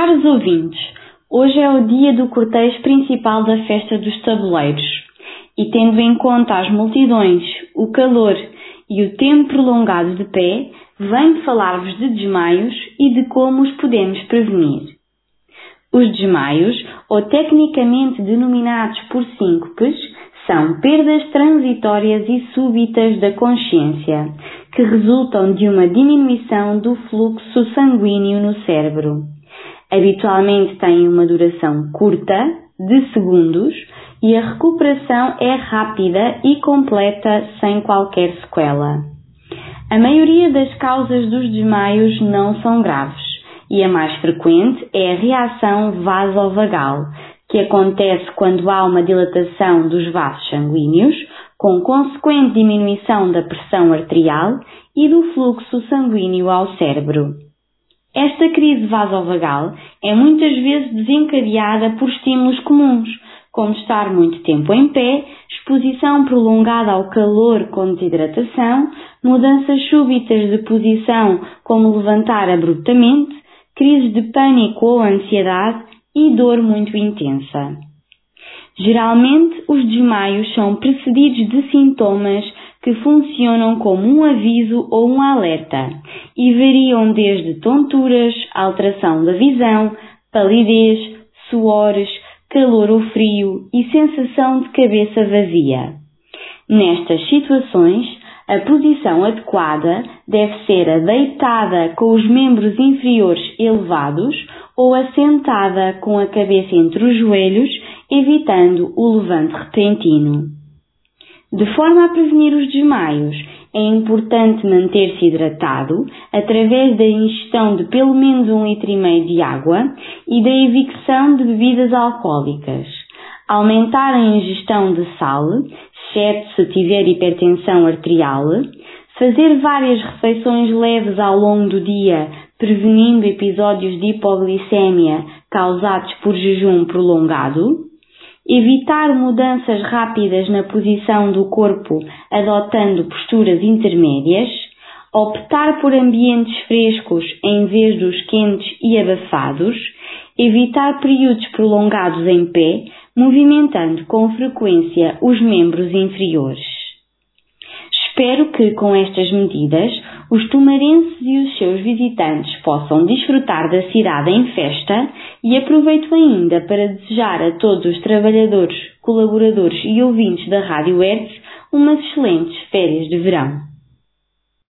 Caros ouvintes, hoje é o dia do cortejo principal da festa dos tabuleiros e tendo em conta as multidões, o calor e o tempo prolongado de pé, venho falar-vos de desmaios e de como os podemos prevenir. Os desmaios, ou tecnicamente denominados por síncopes, são perdas transitórias e súbitas da consciência, que resultam de uma diminuição do fluxo sanguíneo no cérebro. Habitualmente têm uma duração curta, de segundos, e a recuperação é rápida e completa sem qualquer sequela. A maioria das causas dos desmaios não são graves e a mais frequente é a reação vasovagal, que acontece quando há uma dilatação dos vasos sanguíneos, com consequente diminuição da pressão arterial e do fluxo sanguíneo ao cérebro. Esta crise vasovagal é muitas vezes desencadeada por estímulos comuns, como estar muito tempo em pé, exposição prolongada ao calor com desidratação, mudanças súbitas de posição, como levantar abruptamente, crises de pânico ou ansiedade e dor muito intensa. Geralmente, os desmaios são precedidos de sintomas que funcionam como um aviso ou um alerta e variam desde tonturas, alteração da visão, palidez, suores, calor ou frio e sensação de cabeça vazia. Nestas situações, a posição adequada deve ser a deitada com os membros inferiores elevados ou assentada com a cabeça entre os joelhos, evitando o levante repentino. De forma a prevenir os desmaios, é importante manter-se hidratado através da ingestão de pelo menos um litro e meio de água e da evicção de bebidas alcoólicas. Aumentar a ingestão de sal, exceto se tiver hipertensão arterial. Fazer várias refeições leves ao longo do dia, prevenindo episódios de hipoglicemia causados por jejum prolongado evitar mudanças rápidas na posição do corpo adotando posturas intermédias, optar por ambientes frescos em vez dos quentes e abafados, evitar períodos prolongados em pé, movimentando com frequência os membros inferiores. Espero que com estas medidas os tumarenses e os seus visitantes possam desfrutar da cidade em festa e aproveito ainda para desejar a todos os trabalhadores, colaboradores e ouvintes da Rádio Hertz umas excelentes férias de verão.